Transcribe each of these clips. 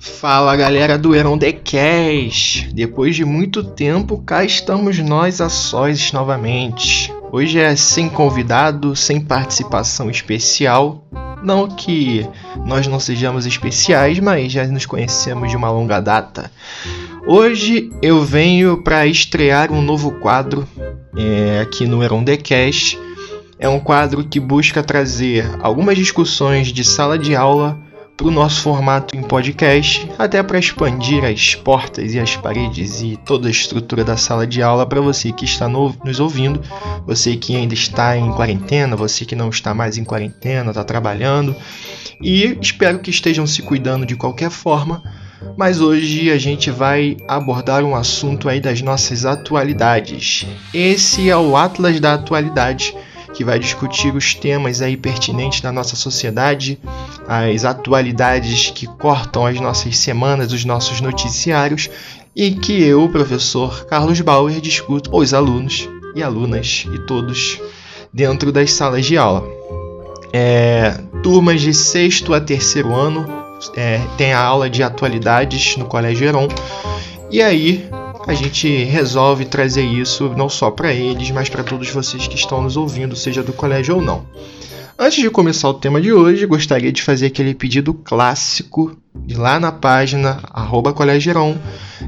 Fala galera do Heron The Cash! Depois de muito tempo, cá estamos nós a sós novamente. Hoje é sem convidado, sem participação especial. Não que nós não sejamos especiais, mas já nos conhecemos de uma longa data. Hoje eu venho para estrear um novo quadro é, aqui no Heron The Cash. É um quadro que busca trazer algumas discussões de sala de aula para o nosso formato em podcast, até para expandir as portas e as paredes e toda a estrutura da sala de aula para você que está no, nos ouvindo, você que ainda está em quarentena, você que não está mais em quarentena, está trabalhando. E espero que estejam se cuidando de qualquer forma. Mas hoje a gente vai abordar um assunto aí das nossas atualidades. Esse é o Atlas da Atualidade que vai discutir os temas aí pertinentes da nossa sociedade, as atualidades que cortam as nossas semanas, os nossos noticiários, e que eu, professor Carlos Bauer, discuto os alunos e alunas e todos dentro das salas de aula. É, turmas de sexto a terceiro ano é, tem a aula de atualidades no Colégio Heron. E aí a gente resolve trazer isso não só para eles, mas para todos vocês que estão nos ouvindo, seja do colégio ou não. Antes de começar o tema de hoje, gostaria de fazer aquele pedido clássico lá na página arroba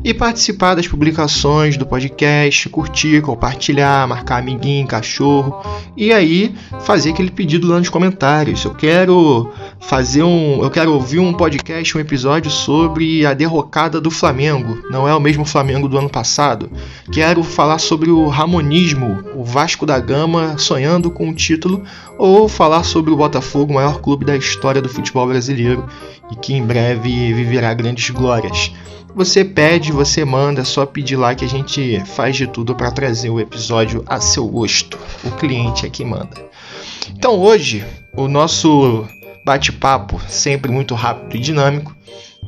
e participar das publicações do podcast, curtir, compartilhar, marcar amiguinho, cachorro e aí fazer aquele pedido lá nos comentários. Eu quero fazer um, eu quero ouvir um podcast, um episódio sobre a derrocada do Flamengo. Não é o mesmo Flamengo do ano passado. Quero falar sobre o Ramonismo, o Vasco da Gama sonhando com o título ou falar sobre o Botafogo, o maior clube da história do futebol brasileiro e que em breve viverá grandes glórias. Você pede, você manda, só pedir lá que a gente faz de tudo para trazer o episódio a seu gosto. O cliente é que manda. Então hoje, o nosso bate-papo, sempre muito rápido e dinâmico,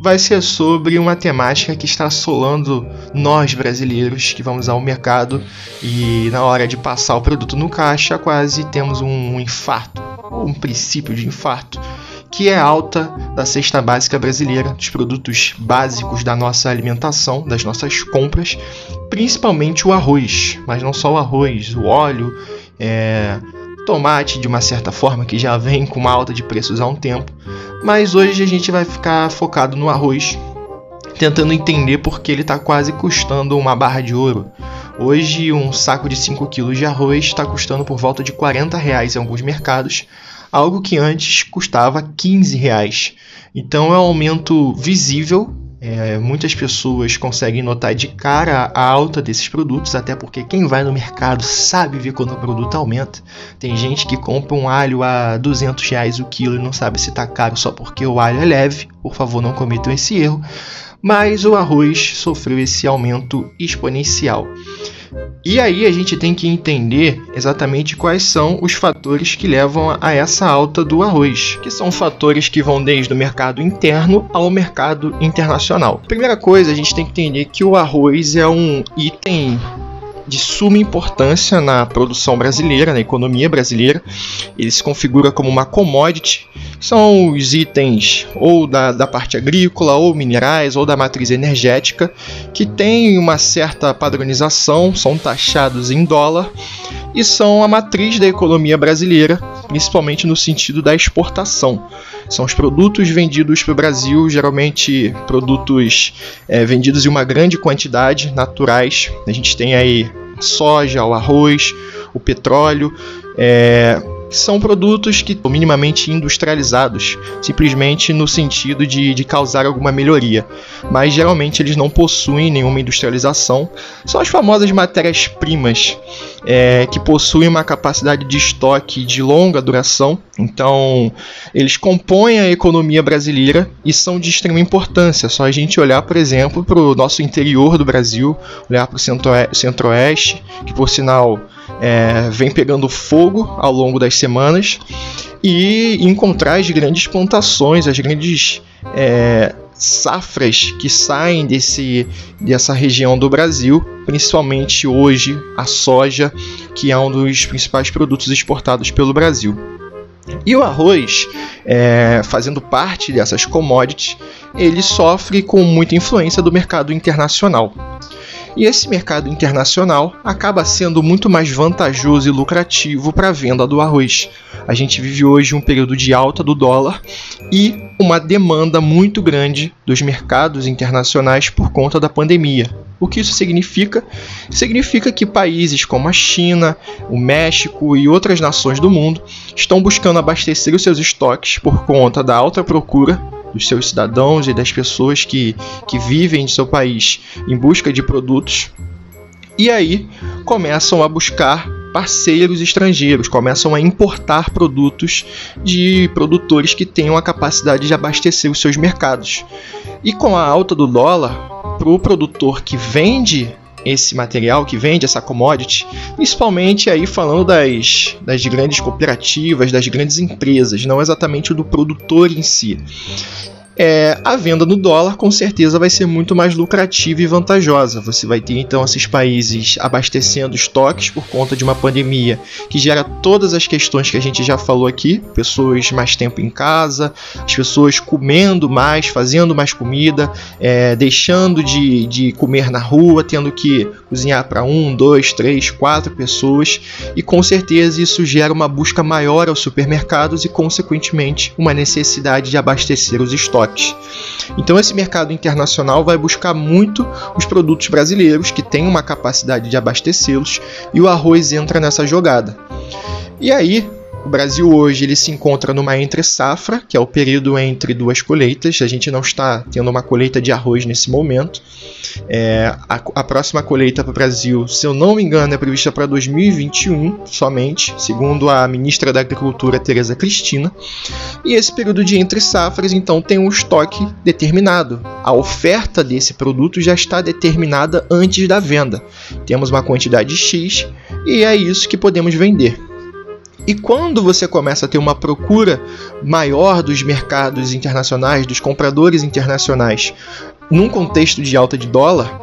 vai ser sobre uma temática que está assolando nós brasileiros que vamos ao mercado e na hora de passar o produto no caixa quase temos um infarto, ou um princípio de infarto que é alta da cesta básica brasileira, dos produtos básicos da nossa alimentação, das nossas compras, principalmente o arroz, mas não só o arroz, o óleo, é, tomate de uma certa forma que já vem com uma alta de preços há um tempo, mas hoje a gente vai ficar focado no arroz, tentando entender porque ele está quase custando uma barra de ouro. Hoje um saco de 5 kg de arroz está custando por volta de 40 reais em alguns mercados, algo que antes custava 15 reais. Então é um aumento visível. É, muitas pessoas conseguem notar de cara a alta desses produtos, até porque quem vai no mercado sabe ver quando o produto aumenta. Tem gente que compra um alho a 200 reais o quilo e não sabe se está caro só porque o alho é leve. Por favor, não cometam esse erro. Mas o arroz sofreu esse aumento exponencial. E aí a gente tem que entender exatamente quais são os fatores que levam a essa alta do arroz, que são fatores que vão desde o mercado interno ao mercado internacional. Primeira coisa, a gente tem que entender que o arroz é um item de suma importância na produção brasileira, na economia brasileira. Ele se configura como uma commodity. São os itens ou da, da parte agrícola, ou minerais, ou da matriz energética, que têm uma certa padronização, são taxados em dólar e são a matriz da economia brasileira, principalmente no sentido da exportação. São os produtos vendidos para o Brasil, geralmente produtos é, vendidos em uma grande quantidade, naturais. A gente tem aí soja, o arroz, o petróleo. É, são produtos que minimamente industrializados, simplesmente no sentido de, de causar alguma melhoria, mas geralmente eles não possuem nenhuma industrialização. São as famosas matérias-primas é, que possuem uma capacidade de estoque de longa duração, então eles compõem a economia brasileira e são de extrema importância. Só a gente olhar, por exemplo, para o nosso interior do Brasil, olhar para o centro-oeste, que por sinal é, vem pegando fogo ao longo das semanas e encontrar as grandes plantações, as grandes é, safras que saem desse, dessa região do Brasil, principalmente hoje a soja, que é um dos principais produtos exportados pelo Brasil. E o arroz, é, fazendo parte dessas commodities, ele sofre com muita influência do mercado internacional. E esse mercado internacional acaba sendo muito mais vantajoso e lucrativo para a venda do arroz. A gente vive hoje um período de alta do dólar e uma demanda muito grande dos mercados internacionais por conta da pandemia. O que isso significa? Significa que países como a China, o México e outras nações do mundo estão buscando abastecer os seus estoques por conta da alta procura dos seus cidadãos e das pessoas que, que vivem em seu país em busca de produtos. E aí começam a buscar parceiros estrangeiros, começam a importar produtos de produtores que tenham a capacidade de abastecer os seus mercados. E com a alta do dólar, para o produtor que vende esse material que vende essa commodity, principalmente aí falando das, das grandes cooperativas, das grandes empresas, não exatamente do produtor em si é, a venda no dólar com certeza vai ser muito mais lucrativa e vantajosa. Você vai ter então esses países abastecendo estoques por conta de uma pandemia que gera todas as questões que a gente já falou aqui: pessoas mais tempo em casa, as pessoas comendo mais, fazendo mais comida, é, deixando de, de comer na rua, tendo que cozinhar para um, dois, três, quatro pessoas, e com certeza isso gera uma busca maior aos supermercados e, consequentemente, uma necessidade de abastecer os estoques Então esse mercado internacional vai buscar muito os produtos brasileiros que têm uma capacidade de abastecê-los e o arroz entra nessa jogada. E aí, o Brasil hoje ele se encontra numa entre safra, que é o período entre duas colheitas. A gente não está tendo uma colheita de arroz nesse momento. É, a, a, próxima colheita para o Brasil, se eu não me engano, é prevista para 2021 somente, segundo a ministra da Agricultura Tereza Cristina. E esse período de entre safras, então, tem um estoque determinado. A oferta desse produto já está determinada antes da venda. Temos uma quantidade X e é isso que podemos vender. E quando você começa a ter uma procura maior dos mercados internacionais, dos compradores internacionais, num contexto de alta de dólar,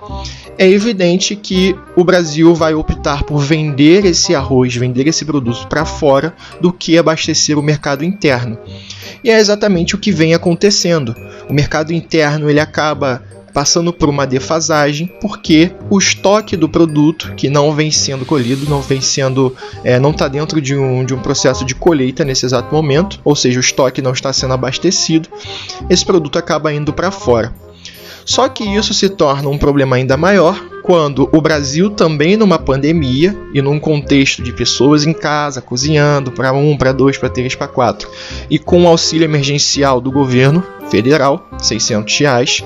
é evidente que o Brasil vai optar por vender esse arroz, vender esse produto para fora, do que abastecer o mercado interno. E é exatamente o que vem acontecendo. O mercado interno ele acaba passando por uma defasagem, porque o estoque do produto que não vem sendo colhido, não vem sendo, é, não está dentro de um, de um processo de colheita nesse exato momento, ou seja, o estoque não está sendo abastecido, esse produto acaba indo para fora. Só que isso se torna um problema ainda maior quando o Brasil também numa pandemia e num contexto de pessoas em casa cozinhando para um, para dois, para três, para quatro e com o auxílio emergencial do governo federal, 600 reais,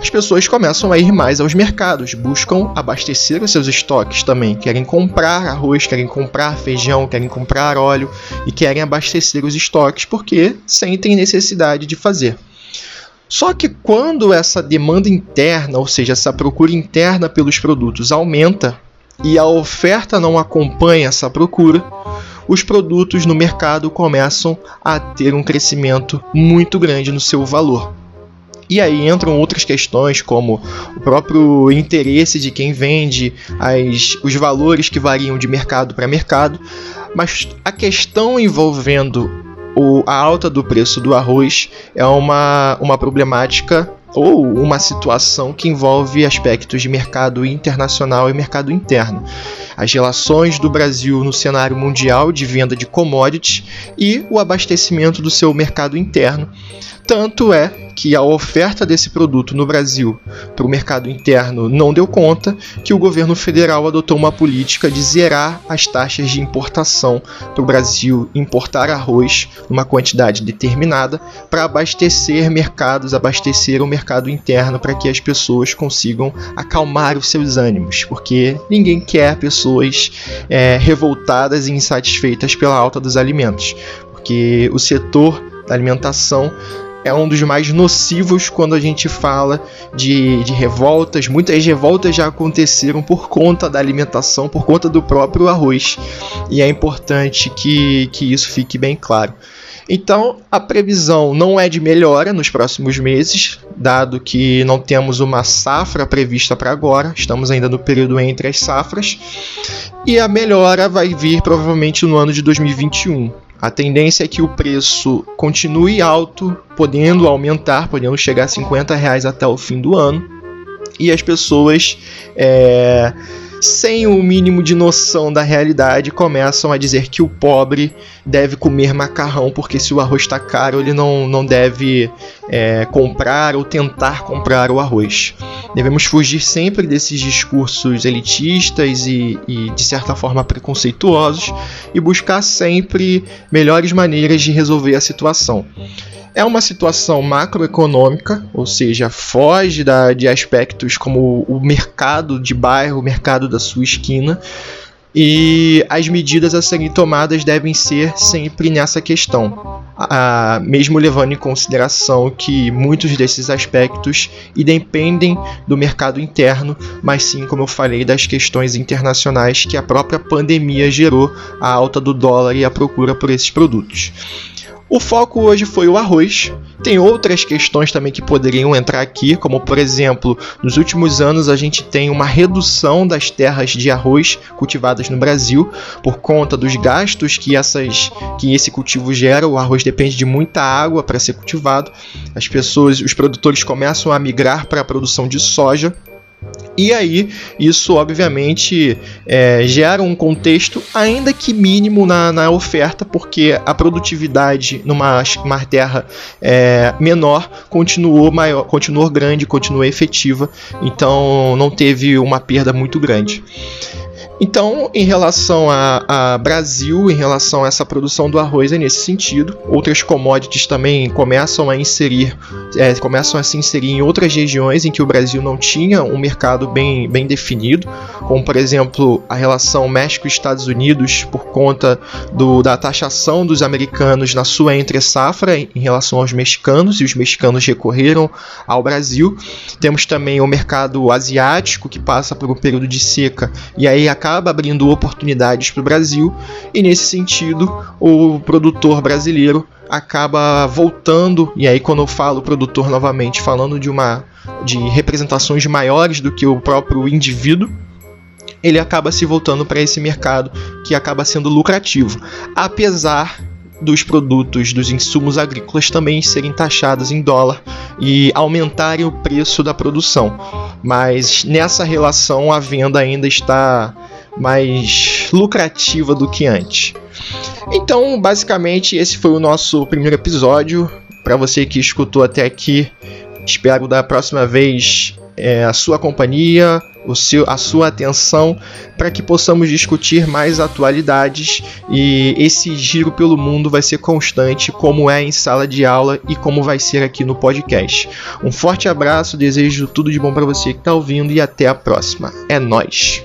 as pessoas começam a ir mais aos mercados, buscam abastecer os seus estoques também, querem comprar arroz, querem comprar feijão, querem comprar óleo e querem abastecer os estoques porque sentem necessidade de fazer. Só que quando essa demanda interna, ou seja, essa procura interna pelos produtos aumenta e a oferta não acompanha essa procura, os produtos no mercado começam a ter um crescimento muito grande no seu valor. E aí entram outras questões, como o próprio interesse de quem vende, as, os valores que variam de mercado para mercado, mas a questão envolvendo o, a alta do preço do arroz é uma, uma problemática ou uma situação que envolve aspectos de mercado internacional e mercado interno. As relações do Brasil no cenário mundial de venda de commodities e o abastecimento do seu mercado interno. Tanto é que a oferta desse produto no Brasil para o mercado interno não deu conta, que o governo federal adotou uma política de zerar as taxas de importação para o Brasil importar arroz numa quantidade determinada para abastecer mercados, abastecer o mercado interno para que as pessoas consigam acalmar os seus ânimos, porque ninguém quer pessoas é, revoltadas e insatisfeitas pela alta dos alimentos, porque o setor da alimentação é um dos mais nocivos quando a gente fala de, de revoltas. Muitas revoltas já aconteceram por conta da alimentação, por conta do próprio arroz. E é importante que, que isso fique bem claro. Então, a previsão não é de melhora nos próximos meses, dado que não temos uma safra prevista para agora, estamos ainda no período entre as safras, e a melhora vai vir provavelmente no ano de 2021 A tendência é que o preço continue alto, podendo aumentar, podendo chegar a 50 reais até o fim do ano, e as pessoas é, sem o mínimo de noção da realidade, começam a dizer que o pobre deve comer macarrão, porque se o arroz está caro, ele não, não deve é, comprar ou tentar comprar o arroz. Devemos fugir sempre desses discursos elitistas e, e de certa forma preconceituosos e buscar sempre melhores maneiras de resolver a situação. É uma situação macroeconômica, ou seja, foge da, de aspectos como o mercado de bairro, o mercado da sua esquina, e as medidas a serem tomadas devem ser sempre nessa questão, ah, mesmo levando em consideração que muitos desses aspectos independem do mercado interno, mas sim, como eu falei, das questões internacionais que a própria pandemia gerou a alta do dólar e a procura por esses produtos. O foco hoje foi o arroz. Tem outras questões também que poderiam entrar aqui, como por exemplo, nos últimos anos a gente tem uma redução das terras de arroz cultivadas no Brasil por conta dos gastos que essas que esse cultivo gera. O arroz depende de muita água para ser cultivado. As pessoas, os produtores começam a migrar para a produção de soja e aí, isso obviamente é, gera um contexto, ainda que mínimo, na, na oferta, porque a produtividade numa uma terra é, menor continuou maior, continuou grande, continuou efetiva, então não teve uma perda muito grande. Então, em relação a, a, Brasil, em relação a essa produção do arroz, é nesse sentido. Outras commodities também começam a inserir, é, começam a se inserir em outras regiões em que o Brasil não tinha um mercado bem, bem definido, como por exemplo a relação México-Estados Unidos por conta do, da taxação dos americanos na sua entre-safra em relação aos mexicanos, e os mexicanos recorreram ao Brasil. Temos também o mercado asiático que passa por um período de seca e aí acaba acaba abrindo oportunidades para o Brasil e nesse sentido o produtor brasileiro acaba voltando e aí quando eu falo produtor novamente falando de uma de representações maiores do que o próprio indivíduo ele acaba se voltando para esse mercado que acaba sendo lucrativo apesar dos produtos, dos insumos agrícolas também serem taxados em dólar e aumentarem o preço da produção. Mas nessa relação a venda ainda está mais lucrativa do que antes. Então, basicamente, esse foi o nosso primeiro episódio. Para você que escutou até aqui, espero da próxima vez é, a sua companhia, o seu, a sua atenção para que possamos discutir mais atualidades e esse giro pelo mundo vai ser constante, como é em sala de aula e como vai ser aqui no podcast. Um forte abraço, desejo tudo de bom para você que está ouvindo e até a próxima. É nós.